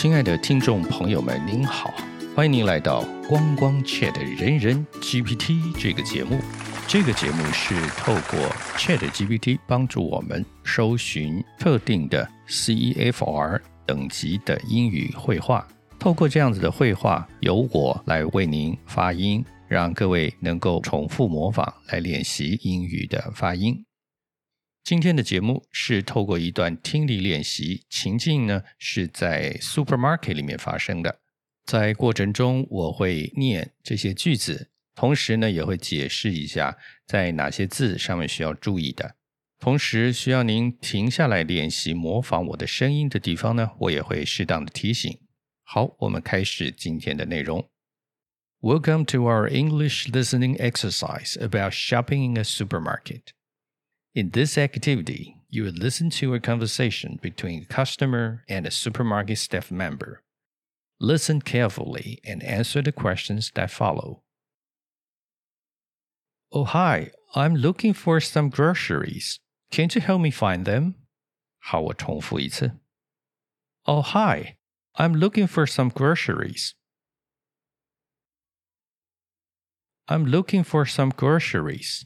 亲爱的听众朋友们，您好，欢迎您来到光光 Chat 人人 GPT 这个节目。这个节目是透过 Chat GPT 帮助我们搜寻特定的 CEFR 等级的英语绘画，透过这样子的绘画，由我来为您发音，让各位能够重复模仿来练习英语的发音。今天的节目是透过一段听力练习，情境呢是在 supermarket 里面发生的。在过程中，我会念这些句子，同时呢也会解释一下在哪些字上面需要注意的。同时，需要您停下来练习模仿我的声音的地方呢，我也会适当的提醒。好，我们开始今天的内容。Welcome to our English listening exercise about shopping in a supermarket. In this activity, you will listen to a conversation between a customer and a supermarket staff member. Listen carefully and answer the questions that follow. Oh, hi, I'm looking for some groceries. Can't you help me find them? 好，我重复一次。Oh, hi, I'm looking for some groceries. I'm looking for some groceries.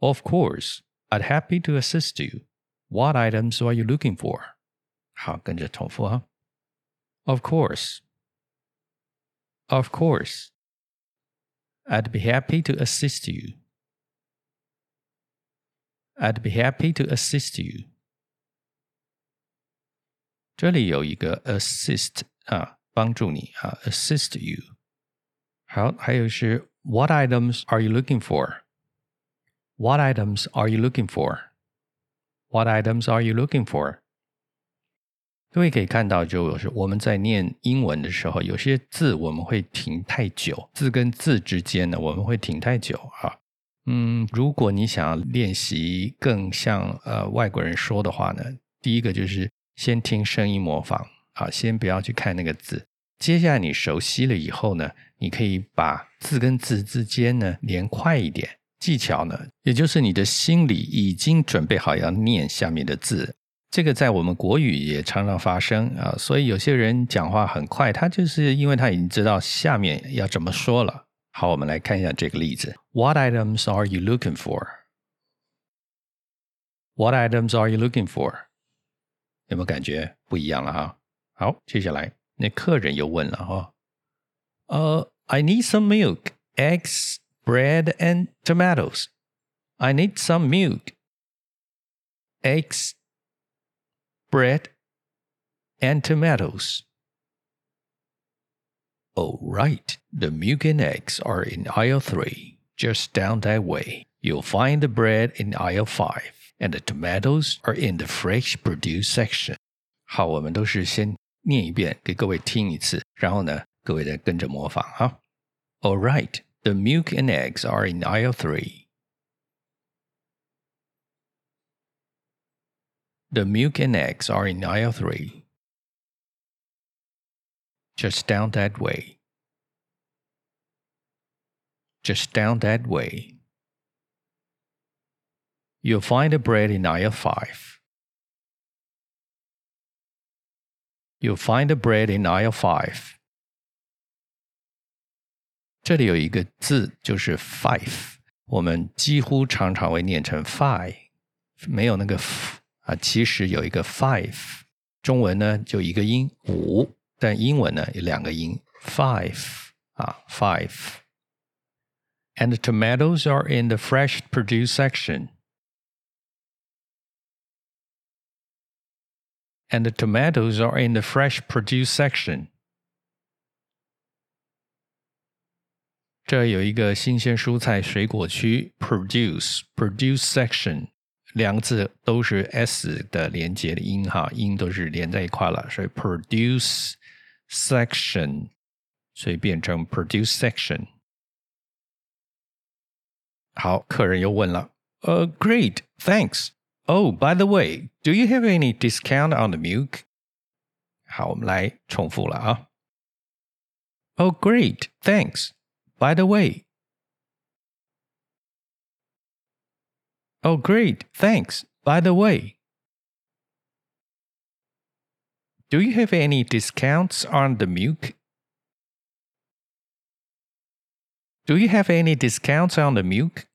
Of course, I'd happy to assist you. What items are you looking for? 好，跟着重复啊。Of course. Of course. I'd be happy to assist you. I'd be happy to assist you. 这里有一个 assist 啊，帮助你啊，assist you。好，还有是 What items are you looking What items are you looking for? What items are you looking for? 各位可以看到，就是我们在念英文的时候，有些字我们会停太久，字跟字之间呢，我们会停太久啊。嗯，如果你想要练习更像呃外国人说的话呢，第一个就是先听声音模仿啊，先不要去看那个字。接下来你熟悉了以后呢，你可以把字跟字之间呢连快一点。技巧呢，也就是你的心里已经准备好要念下面的字。这个在我们国语也常常发生啊，所以有些人讲话很快，他就是因为他已经知道下面要怎么说了。好，我们来看一下这个例子：What items are you looking for? What items are you looking for? 有没有感觉不一样了哈？好，接下来那客人又问了哈，呃，I need some milk, eggs. bread and tomatoes. I need some milk, eggs, bread, and tomatoes. Oh, right. The milk and eggs are in aisle 3, just down that way. You'll find the bread in aisle 5, and the tomatoes are in the fresh produce section. 好，我们都是先念一遍，给各位听一次，然后呢，各位再跟着模仿哈。All right. the milk and eggs are in aisle 3. The milk and eggs are in aisle 3. Just down that way. Just down that way. You'll find the bread in aisle 5. You'll find the bread in aisle 5. 这里有一个字就是 five，我们几乎常常会念成 five，没有那个 f 啊，其实有一个 five。中文呢就一个音五，但英文呢有两个音 five 啊 five。And tomatoes are in the fresh produce section. And the tomatoes are in the fresh produce section. 这有一个新鲜蔬菜水果区 produce produce section， 两个字都是 s 的连接的音哈，音都是连在一块了，所以 produce section，所以变成 produce section。好，客人又问了，呃、uh,，Great，thanks。Oh, by the way, do you have any discount on the milk? 好，我们来重复了啊。Oh, great, thanks. By the way. Oh, great, thanks. By the way. Do you have any discounts on the milk? Do you have any discounts on the milk?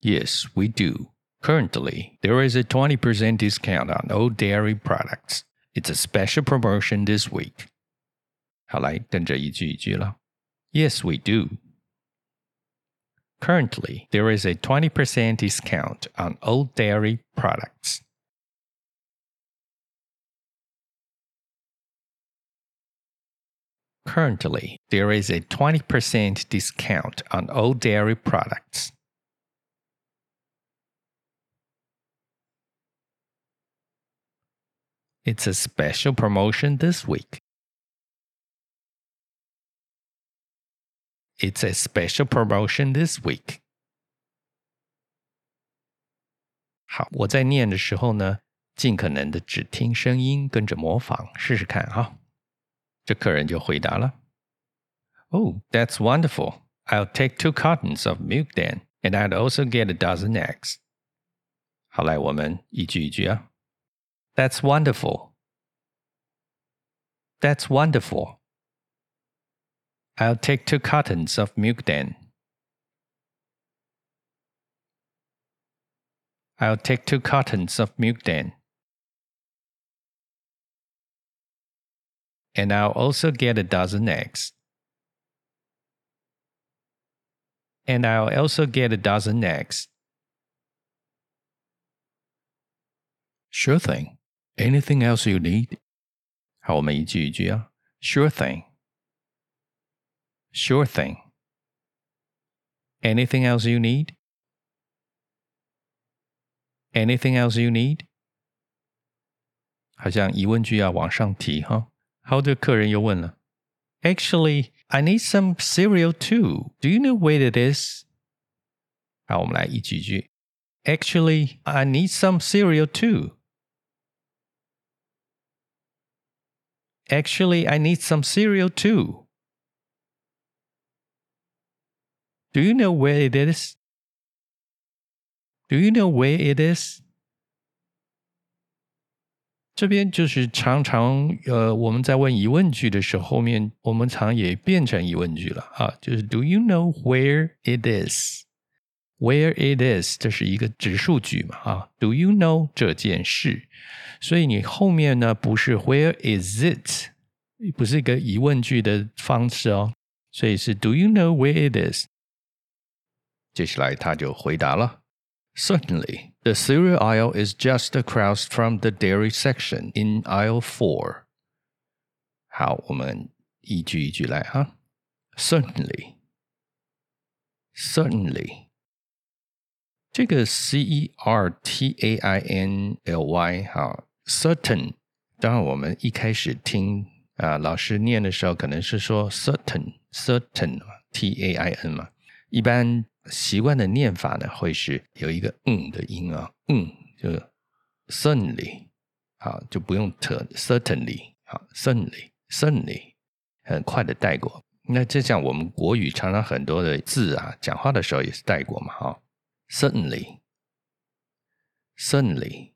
Yes, we do. Currently, there is a 20% discount on all dairy products. It's a special promotion this week. 好，来跟着一句一句了。Yes, we do. Currently, there is a 20% discount on all dairy products. Currently, there is a 20% discount on all dairy products. It's a special promotion this week. It's a special promotion this week. 好，我在念的时候呢，尽可能的只听声音，跟着模仿试试看哈。这客人就回答了：“Oh, that's wonderful. I'll take two cartons of milk then, and I'd also get a dozen eggs.” 好，来我们一句一句啊。that's wonderful. That's wonderful. I'll take two cartons of milk then. I'll take two cartons of milk then. And I'll also get a dozen eggs. And I'll also get a dozen eggs. Sure thing. Anything else you need? 好，我们一句一句啊。Sure thing. Sure thing. Anything else you need? Anything else you need? 好像疑问句要往上提哈。好，这客人又问了。Actually, I need some cereal too. Do you know where it is? 好，我们来一句一句。Actually, I need some cereal too. Actually, I need some cereal too. Do you know where it is? Do you know where it is? 这边就是常常呃，我们在问疑问句的时候，后面我们常也变成疑问句了啊，就是 Do you know where it is? Where it is，这是一个指数句嘛啊？Do you know 这件事？所以你后面呢不是 Where is it？不是一个疑问句的方式哦，所以是 Do you know where it is？ 接下来他就回答了：Certainly, the cereal aisle is just across from the dairy section in aisle four。好，我们一句一句来哈。Certainly, certainly，这个 C E R T A I N L Y 哈，certain。当然，我们一开始听啊，老师念的时候可能是说 certain certain T A I N 嘛，一般 习惯的念法呢会是有一个嗯的音啊，嗯就 certainly 好就不用特 certainly 好 certainly certainly 很快的带过。那就像我们国语常常很多的字啊，讲话的时候也是带过嘛，哈 certainly certainly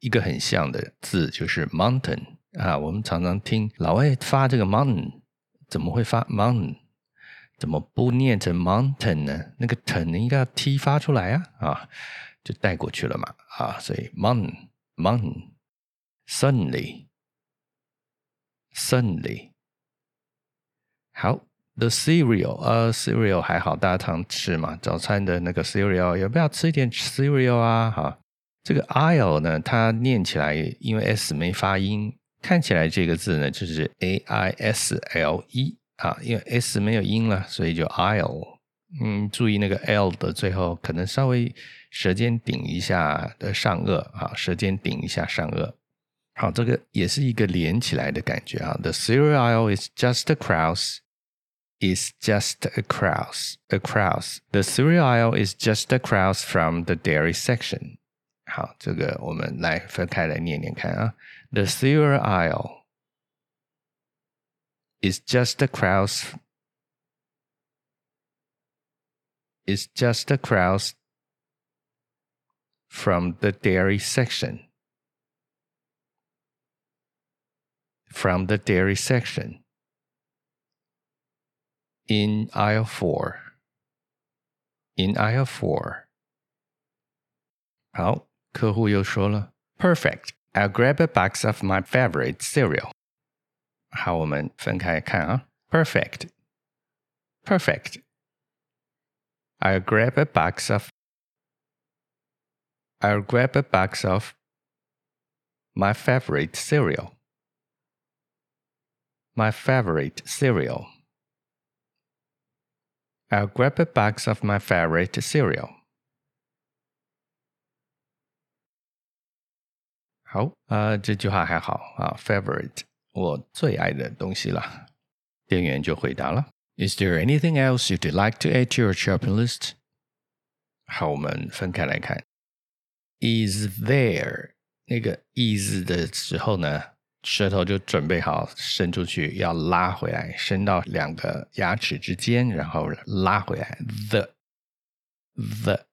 一个很像的字就是 mountain。啊，我们常常听老外发这个 mountain，怎么会发 mountain？怎么不念成 mountain 呢？那个 ten 应该要 t 发出来啊，啊，就带过去了嘛，啊，所以 mountain mountain sunny sunny 好，the cereal，呃，cereal 还好，大家常吃嘛，早餐的那个 cereal，要不要吃一点 cereal 啊？哈，这个 aisle 呢，它念起来因为 s 没发音。看起来这个字呢，就是 a i s l e 啊，因为 s 没有音了，所以就 aisle 嗯，注意那个 L 的最后可能稍微舌尖顶一下的上颚啊，舌尖顶一下上颚。好，这个也是一个连起来的感觉啊。The cereal is just a crouse. Is just a crouse. A crouse. The cereal is just a crouse from the dairy section. 好，这个我们来分开来念念看啊。The cereal aisle. is just a crouse is just a crouse from the dairy section. From the dairy section. In aisle 4. In aisle 4. 好，客户又说了，Perfect. I'll grab a box of my favorite cereal. 好，我们分开看啊。Perfect. Perfect. I'll grab a box of I'll grab a box of my favorite cereal. My favorite cereal. I'll grab a box of my favorite cereal. 好，啊、呃，这句话还好啊，favorite 我最爱的东西了。店员就回答了。Is there anything else you'd like to add to your shopping list？好，我们分开来看。Is there 那个 is 的时候呢，舌头就准备好伸出去，要拉回来，伸到两个牙齿之间，然后拉回来。The the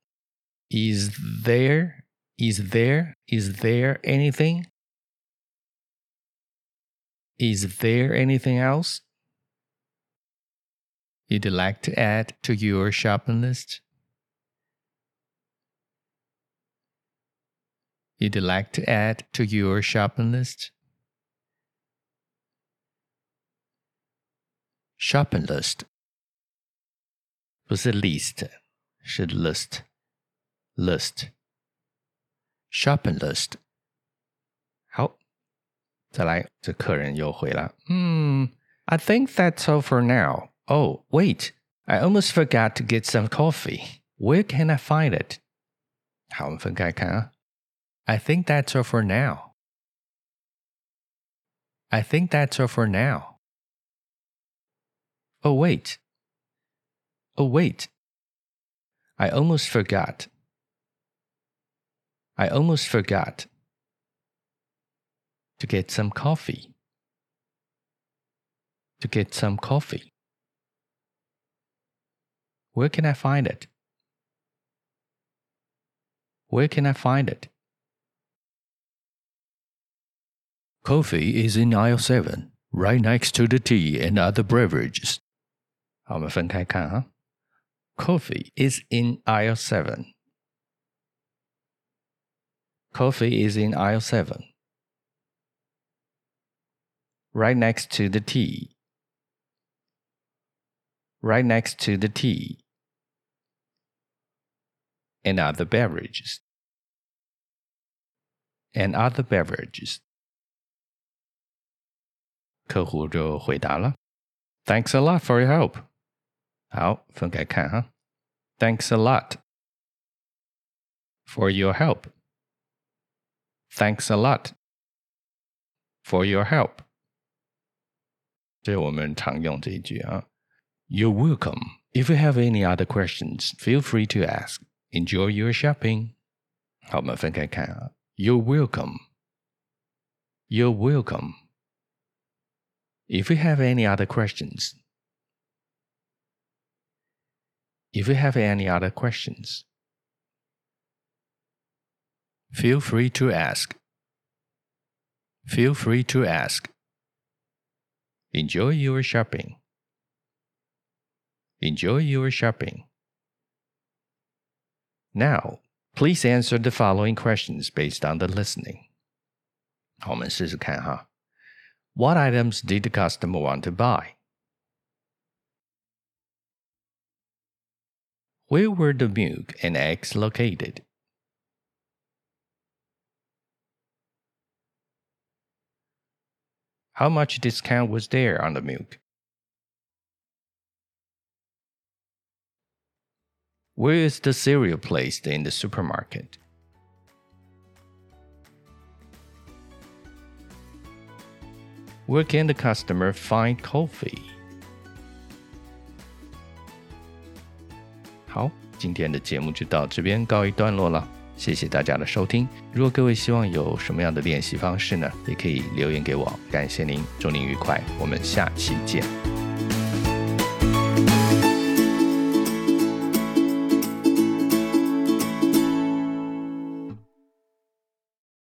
is there is there is there anything? Is there anything else? you'd like to add to your shopping list? You'd like to add to your shopping list? Shopping list 不是 list，是 list list shopping list。 好，再来，这客人又回了，嗯，I think that's all for now. Oh, wait, I almost forgot to get some coffee. Where can I find it? 好，我们分开看啊。I think that's all for now. I think that's all for now. Oh, wait. Oh, wait. I almost forgot. I almost forgot to get some coffee. To get some coffee. Where can I find it? Where can I find it? Coffee is in aisle 7, right next to the tea and other beverages. 好，我们分开看哈。Coffee is in aisle 7. Coffee is in aisle 7. Right next to the tea. Right next to the tea and other beverages. And other beverages. 客户就回答了，Thanks a lot for your help。好，分开看哈。Thanks a lot for your help. Thanks a lot for your help. 这是我们常用这一句啊。You're welcome. If you have any other questions, feel free to ask. Enjoy your shopping. 好，我们分开看啊。You're welcome. You're welcome. If you have any other questions, if you have any other questions, feel free to ask. Feel free to ask. Enjoy your shopping. Enjoy your shopping. Now, please answer the following questions based on the listening. 好，我们试试看哈。What items did the customer want to buy? Where were the milk and eggs located? How much discount was there on the milk? Where is the cereal placed in the supermarket? Where can the customer find coffee? 好，今天的节目就到这边告一段落了。 谢谢大家的收听。如果各位希望有什么样的练习方式呢？也可以留言给我。感谢您，祝您愉快，我们下期见。